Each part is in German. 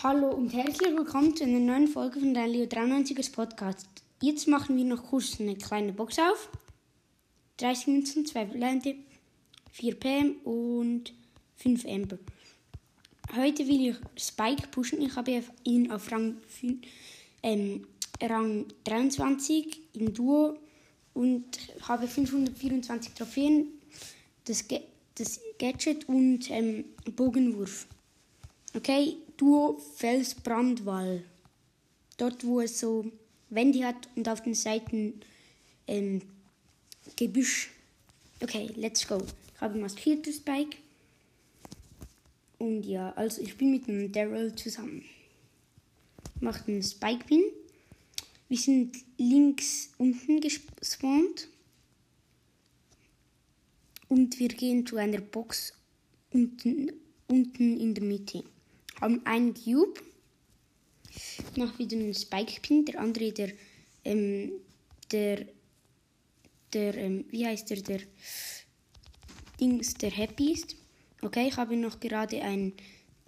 Hallo und herzlich willkommen zu einer neuen Folge von der Leo 93ers Podcast. Jetzt machen wir noch kurz eine kleine Box auf. 30 Münzen, 2 Blende, 4 PM und 5 Amber. Heute will ich Spike pushen. Ich habe ihn auf Rang, 5, ähm, Rang 23 im Duo und habe 524 Trophäen, das, das Gadget und ähm, Bogenwurf. Okay, Duo Felsbrandwall. Dort, wo es so Wände hat und auf den Seiten ähm, Gebüsch. Okay, let's go. Ich habe maskiertes Spike. Und ja, also ich bin mit dem Daryl zusammen. Macht einen Spike Pin. Wir sind links unten gespawnt. Und wir gehen zu einer Box unten, unten in der Mitte. Haben einen Cube. Noch wieder einen Spike Pin. Der andere, der, ähm, der, der, ähm, wie heißt der, der Dings, der Happy ist. Okay, ich habe noch gerade einen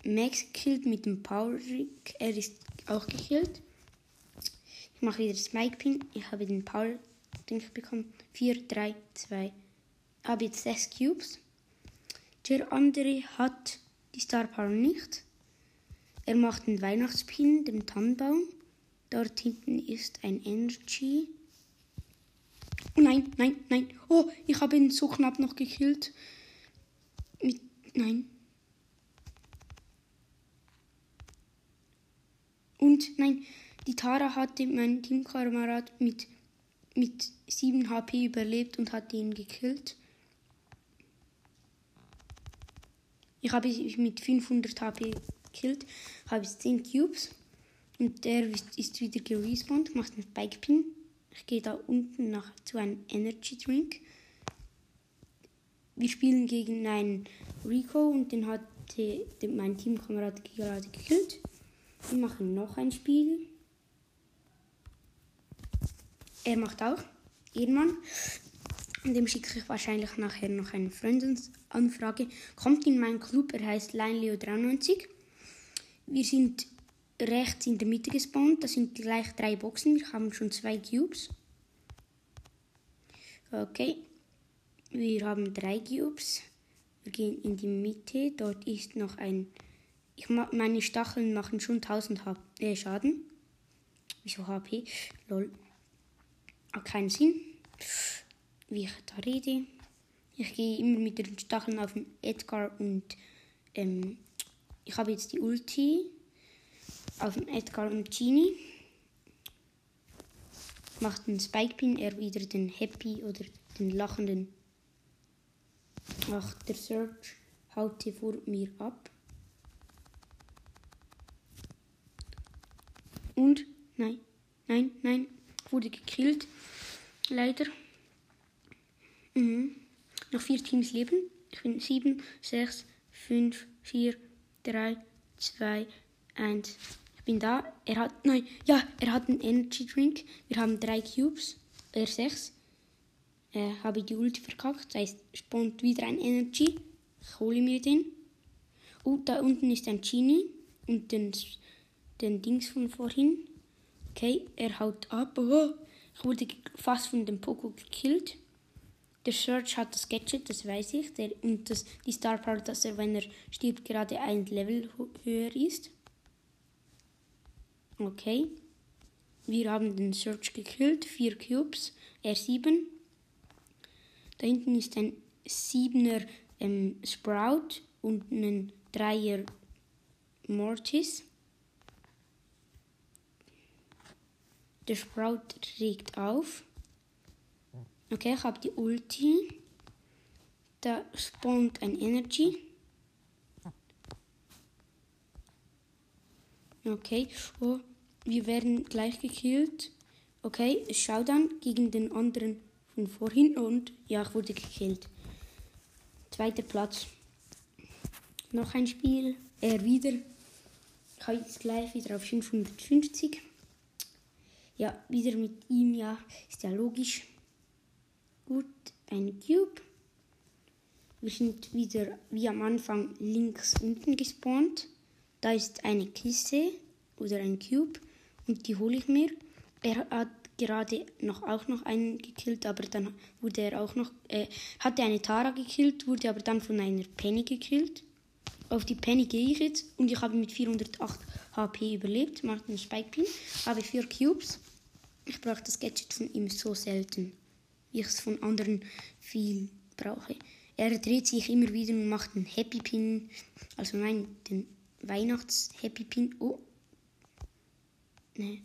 Max gekillt mit dem Power Rig. Er ist auch gekillt. Ich mache wieder Spike Pin. Ich habe den Power Ding bekommen. 4, 3, 2. Habe jetzt 6 Cubes. Der andere hat die Star Power nicht. Er macht einen Weihnachtspin, den Tannenbaum. Dort hinten ist ein Energy. Oh nein, nein, nein. Oh, ich habe ihn so knapp noch gekillt. Mit. Nein. Und nein, die Tara hatte meinen Teamkamerad mit, mit 7 HP überlebt und hat ihn gekillt. Ich habe ihn mit 500 HP gekillt, habe jetzt 10 Cubes. Und der ist wieder gerespawnt, macht einen Spike Pin. Ich gehe da unten nach zu einem Energy Drink. Wir spielen gegen einen Rico und den hat mein Teamkamerad gerade gekillt. Wir machen noch ein Spiel. Er macht auch. Ehrenmann. Und dem schicke ich wahrscheinlich nachher noch eine Freundenanfrage. Kommt in meinen Club, er heißt LeinLeo93. Wir sind rechts in der Mitte gespawnt. Das sind gleich drei Boxen. Wir haben schon zwei Cubes. Okay. Wir haben drei Cubes. Wir gehen in die Mitte. Dort ist noch ein. Ich meine Stacheln machen schon 1000 H äh, Schaden. Wieso HP? Lol. Hat keinen Sinn. Wie ich da rede. Ich gehe immer mit den Stacheln auf den Edgar und ähm, ich habe jetzt die Ulti auf den Edgar und Genie. Macht den Spike Pin, er wieder den Happy oder den lachenden. Ach, der Search haut hier vor mir ab. Und, nein, nein, nein, wurde gekillt. Leider. Mhm. Noch vier Teams leben. Ich bin 7, 6, 5, 4, 3, 2, 1. Ich bin da. Er hat, nein, ja, er hat einen Energy Drink. Wir haben drei Cubes, er sechs. Äh, habe die Ulti verkackt. Das heißt, spawnt wieder ein Energy. Ich hole mir den. Und da unten ist ein Genie. Und den, den Dings von vorhin. Okay, er haut ab. Oh, ich wurde fast von dem Poco gekillt. Der Search hat das Gadget, das weiß ich. Der, und das, die Star Power, dass er, wenn er stirbt, gerade ein Level höher ist. Okay. Wir haben den Search gekillt. Vier Cubes. R7. Da hinten ist ein 7er ähm, Sprout und ein 3er Mortis. Der Sprout regt auf. Okay, ich habe die Ulti. Da spawnt ein Energy. Okay, oh, wir werden gleich gekillt. Okay, ich schaue dann gegen den anderen von vorhin und ja, ich wurde gekillt. Zweiter Platz. Noch ein Spiel. Er wieder. Ich habe jetzt gleich wieder auf 550. Ja, wieder mit ihm, ja, ist ja logisch. Gut, ein Cube. Wir sind wieder wie am Anfang links unten gespawnt. Da ist eine Kiste oder ein Cube und die hole ich mir. Er hat gerade noch auch noch einen gekillt, aber dann wurde er auch noch, äh, hatte eine Tara gekillt, wurde aber dann von einer Penny gekillt. Auf die Penny gehe ich jetzt und ich habe mit 408 HP überlebt, mache einen Spike Pin, habe vier Cubes. Ich brauche das Gadget von ihm so selten, ich es von anderen viel brauche. Er dreht sich immer wieder und macht einen Happy Pin, also nein, den Weihnachts Happy Pin. Oh. Ne.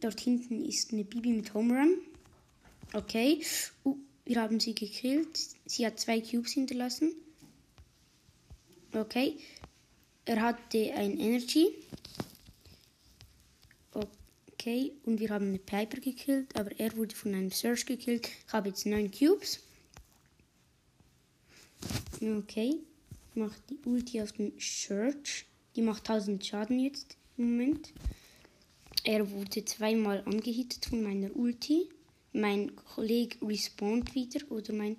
Dort hinten ist eine Bibi mit Home Run. Okay. Uh, wir haben sie gekillt. Sie hat zwei Cubes hinterlassen. Okay. Er hatte ein Energy. Okay. Und wir haben eine Piper gekillt, aber er wurde von einem Search gekillt. Ich habe jetzt neun Cubes. Okay. Ich mache die Ulti auf den Search. Die macht 1000 Schaden jetzt im Moment. Er wurde zweimal angehittet von meiner Ulti. Mein Kollege respawnt wieder oder mein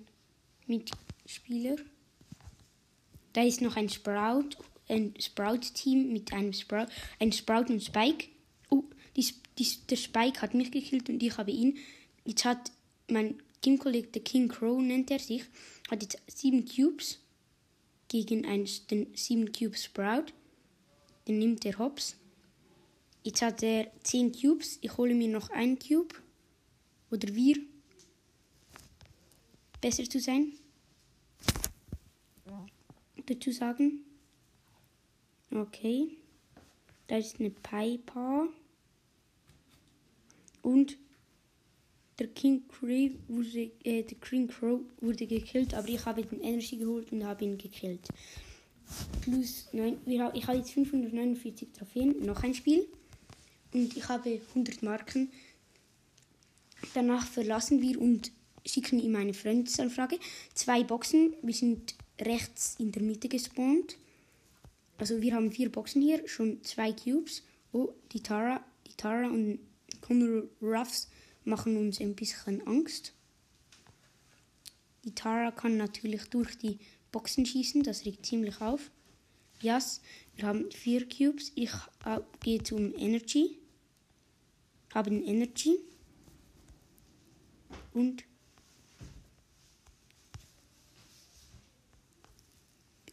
Mitspieler. Da ist noch ein Sprout, ein Sprout-Team mit einem Sprout, ein Sprout und Spike. Oh, die, die, der Spike hat mich gekillt und ich habe ihn. Jetzt hat mein Teamkollege, der King Crow nennt er sich, hat jetzt sieben Cubes gegen einen, den sieben Cube Sprout. Den nimmt er hops. Jetzt hat er 10 Cubes. Ich hole mir noch einen Cube. Oder wir. Besser zu sein. Dazu sagen. Okay. Da ist eine Piper. Und der King Crow wurde, äh, der King Crow wurde gekillt, aber ich habe den Energy geholt und habe ihn gekillt. Plus 9, ich habe jetzt 549 Trophäen, noch ein Spiel und ich habe 100 Marken. Danach verlassen wir und schicken ihm eine Freundesanfrage. Zwei Boxen, wir sind rechts in der Mitte gespawnt. Also wir haben vier Boxen hier, schon zwei Cubes. Oh, die Tara, die Tara und Connor Ruffs machen uns ein bisschen Angst. Die Tara kann natürlich durch die Boxen schießen, das regt ziemlich auf. Yes, wir haben vier Cubes. Ich äh, gehe zum Energy haben Energy und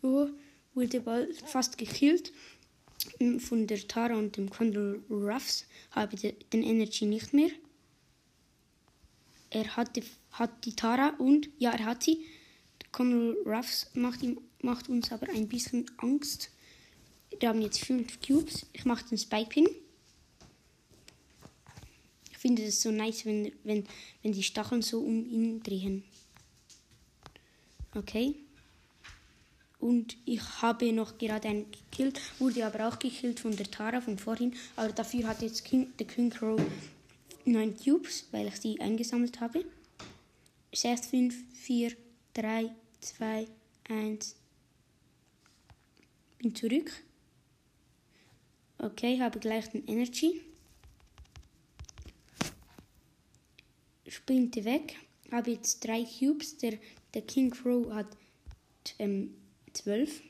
oh, wurde bald fast gekillt von der Tara und dem Condor Ruffs habe den Energy nicht mehr. Er hatte, hat die Tara und ja, er hat sie. Condor Ruffs macht, ihm, macht uns aber ein bisschen Angst. Wir haben jetzt fünf Cubes. Ich mache den Spike Pin finde es so nice, wenn, wenn, wenn die Stacheln so um ihn drehen. Okay. Und ich habe noch gerade einen gekillt, wurde aber auch gekillt von der Tara von vorhin. Aber dafür hat jetzt King, der King Crow 9 Cubes, weil ich sie eingesammelt habe. 6, 5, 4, 3, 2, 1. Bin zurück. Okay, habe gleich den Energy. sprinte weg. Habe jetzt drei Cubes. Der, der King Crow hat ähm, zwölf.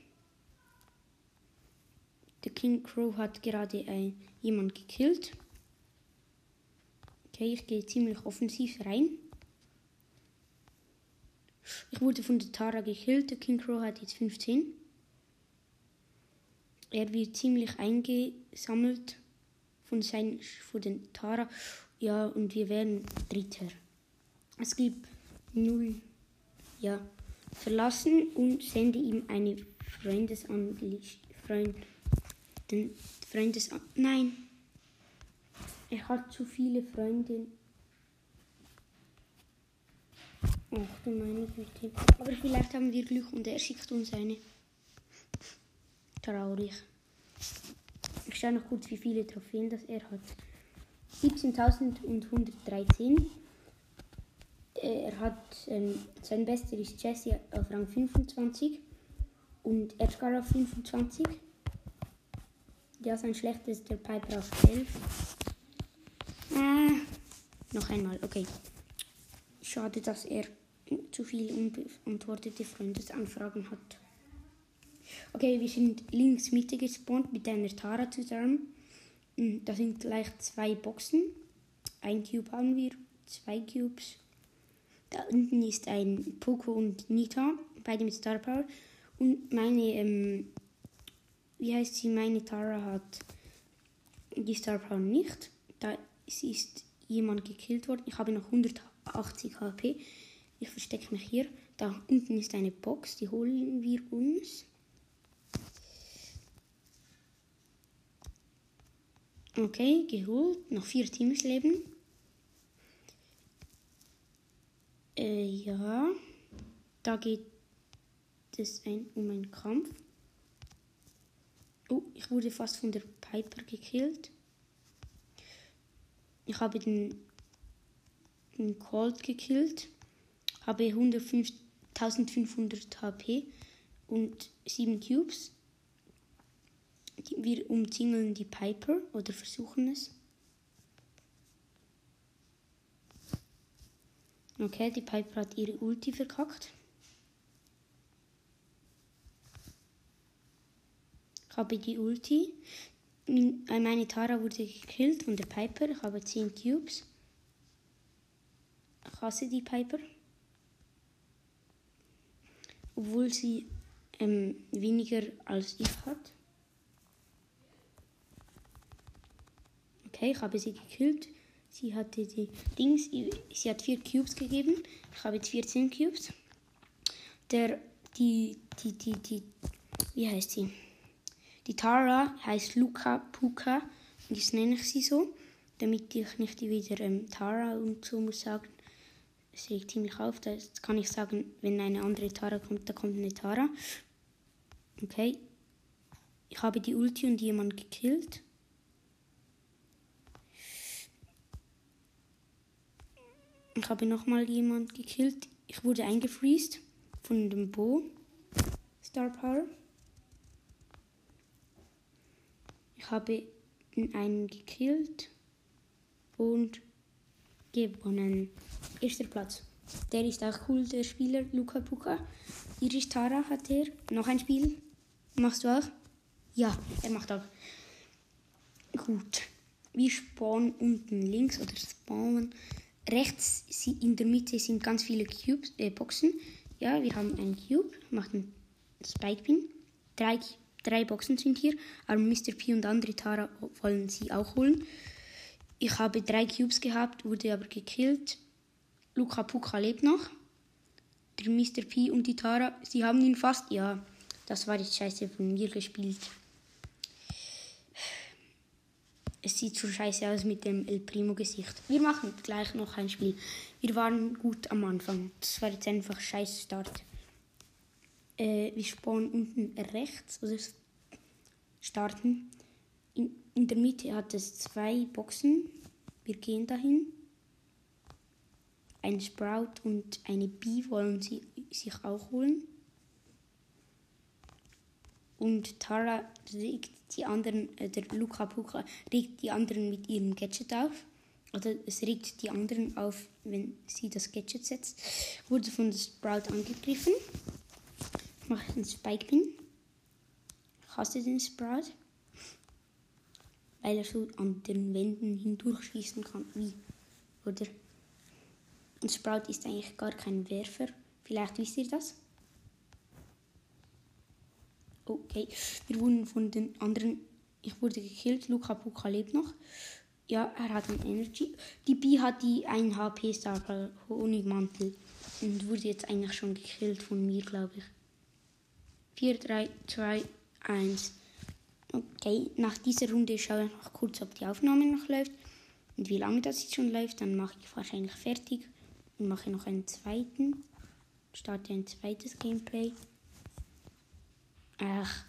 Der King Crow hat gerade ein, jemand gekillt. Okay, ich gehe ziemlich offensiv rein. Ich wurde von der Tara gekillt. Der King Crow hat jetzt 15. Er wird ziemlich eingesammelt von, seinen, von den Tara. Ja, und wir werden Dritter. Es gibt null. Ja. Verlassen und sende ihm eine Freundesanlicht. Freund. Den Freundesan. Nein. Er hat zu viele Freunde. Ach du meine Güte. Aber vielleicht haben wir Glück und er schickt uns eine. Traurig. Ich schaue noch kurz, wie viele Trophäen das er hat. 17.113. Er hat ähm, sein Bester ist Jesse auf Rang 25 und Edgar auf 25. Ja, sein schlechtester ist der Piper auf 11. Ah, noch einmal, okay. Schade, dass er zu viele unbeantwortete Freundesanfragen hat. Okay, wir sind links Mitte gespawnt mit einer Tara zusammen. Hm, Da sind gleich zwei Boxen. Ein Cube haben wir, zwei Cubes. Da unten ist ein Poco und Nita, beide mit Star Power. Und meine, ähm, wie heißt sie? Meine Tara hat die Star Power nicht. Da ist jemand gekillt worden. Ich habe noch 180 HP. Ich verstecke mich hier. Da unten ist eine Box, die holen wir uns. Okay, geholt. Noch vier Teams leben. Äh, ja. Da geht es ein, um einen Kampf. Oh, ich wurde fast von der Piper gekillt. Ich habe den, den Colt gekillt. Habe 105 1500 HP und 7 Cubes. Wir umzingeln die Piper oder versuchen es. Okay, die Piper hat ihre Ulti verkackt. Ich habe die Ulti. Äh, Meine Tara wurde gekillt von der Piper. Ich habe 10 Cubes. Ich hasse die Piper. Obwohl sie ähm, weniger als ich hat. Okay, ich habe sie gekillt. Sie hatte die Dings, sie hat 4 Cubes gegeben. Ich habe jetzt 14 Cubes. Der, die, die, die, die, wie heißt sie? Die Tara heißt Luca Puka. Und jetzt nenne ich sie so, damit ich nicht wieder ähm, Tara und so muss sagen. Das regt ziemlich auf. Das kann ich sagen, wenn eine andere Tara kommt, da kommt eine Tara. Okay. Ich habe die Ulti und jemand gekillt. Ich habe nochmal jemand gekillt. Ich wurde eingefriest von dem Bo. Star Power. Ich habe einen gekillt und gewonnen. Erster Platz. Der ist auch cool, der Spieler Luca Puka. Irish Tara hat er. Noch ein Spiel. Machst du auch? Ja, er macht auch. Gut. Wir spawnen unten links oder spawnen rechts. In der Mitte sind ganz viele Cubes, äh, Boxen. Ja, wir haben einen Cube. Macht einen Spike Pin. Drei, drei Boxen sind hier. Aber Mr. P und andere Tara wollen sie auch holen. Ich habe drei Cubes gehabt, wurde aber gekillt. Luca Puka lebt noch. Der Mr. P und die Tara, sie haben ihn fast. Ja, das war jetzt scheiße von mir gespielt. Es sieht so scheiße aus mit dem El Primo-Gesicht. Wir machen gleich noch ein Spiel. Wir waren gut am Anfang. Das war jetzt einfach scheiß Start. Äh, wir spawnen unten rechts, also starten. In, in der Mitte hat es zwei Boxen. Wir gehen dahin. Ein Sprout und eine Bee wollen sie sich auch holen. Und Tara regt die anderen, äh, der Luca Puka regt die anderen mit ihrem Gadget auf. Oder es regt die anderen auf, wenn sie das Gadget setzt. Wurde von Sprout angegriffen. Ich mache einen Spike Pin. Ich hasse den Sprout. Weil er so an den Wänden hindurchschießen kann. Wie? Oder? Und Sprout ist eigentlich gar kein Werfer. Vielleicht wisst ihr das. Okay, wir wurden von den anderen. Ich wurde gekillt. Luca Puka lebt noch. Ja, er hat ein Energy. Die Bee hat die 1 HP Star Honigmantel. Und wurde jetzt eigentlich schon gekillt von mir, glaube ich. 4, 3, 2, 1. Okay, nach dieser Runde schaue ich noch kurz, ob die Aufnahme noch läuft. Und wie lange das jetzt schon läuft, dann mache ich wahrscheinlich fertig. Und mache noch einen zweiten. Starte ein zweites Gameplay. Ach,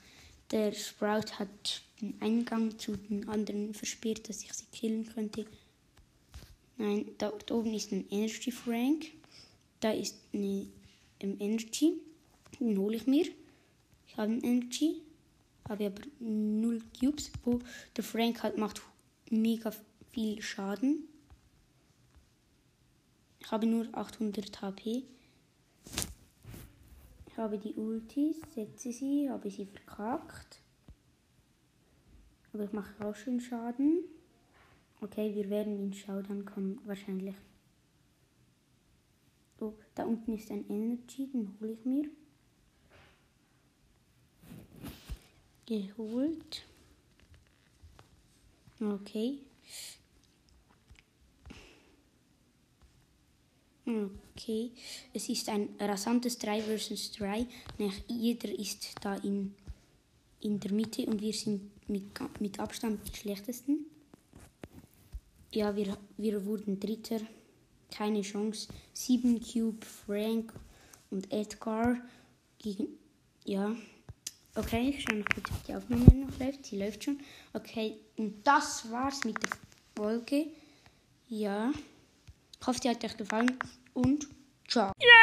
der Sprout hat den Eingang zu den anderen versperrt, dass ich sie killen könnte. Nein, da oben ist ein Energy Frank. Da ist eine ähm, Energy. Den hole ich mir. Ich habe einen Energy. Habe aber null Cubes. Wo der Frank hat, macht mega viel Schaden. Ich habe nur 800 HP. Habe die Ultis, setze sie, habe sie verkackt. Aber ich mache auch schon Schaden. Okay, wir werden in Showdown kommen, wahrscheinlich. Oh, da unten ist ein Energy, den hole ich mir. Geholt. Okay. Okay. Es ist ein rasantes 3 vs 3. Jeder ist da in, in der Mitte und wir sind mit, mit Abstand die schlechtesten. Ja, wir, wir wurden Dritter. Keine Chance. 7 Cube, Frank und Edgar gegen. Ja. Okay, ich schaue noch kurz, ob die Aufnahme noch läuft. Sie läuft schon. Okay, und das war's mit der Folge. Ja. Ich hoffe, dir hat euch gefallen und ciao. Ja.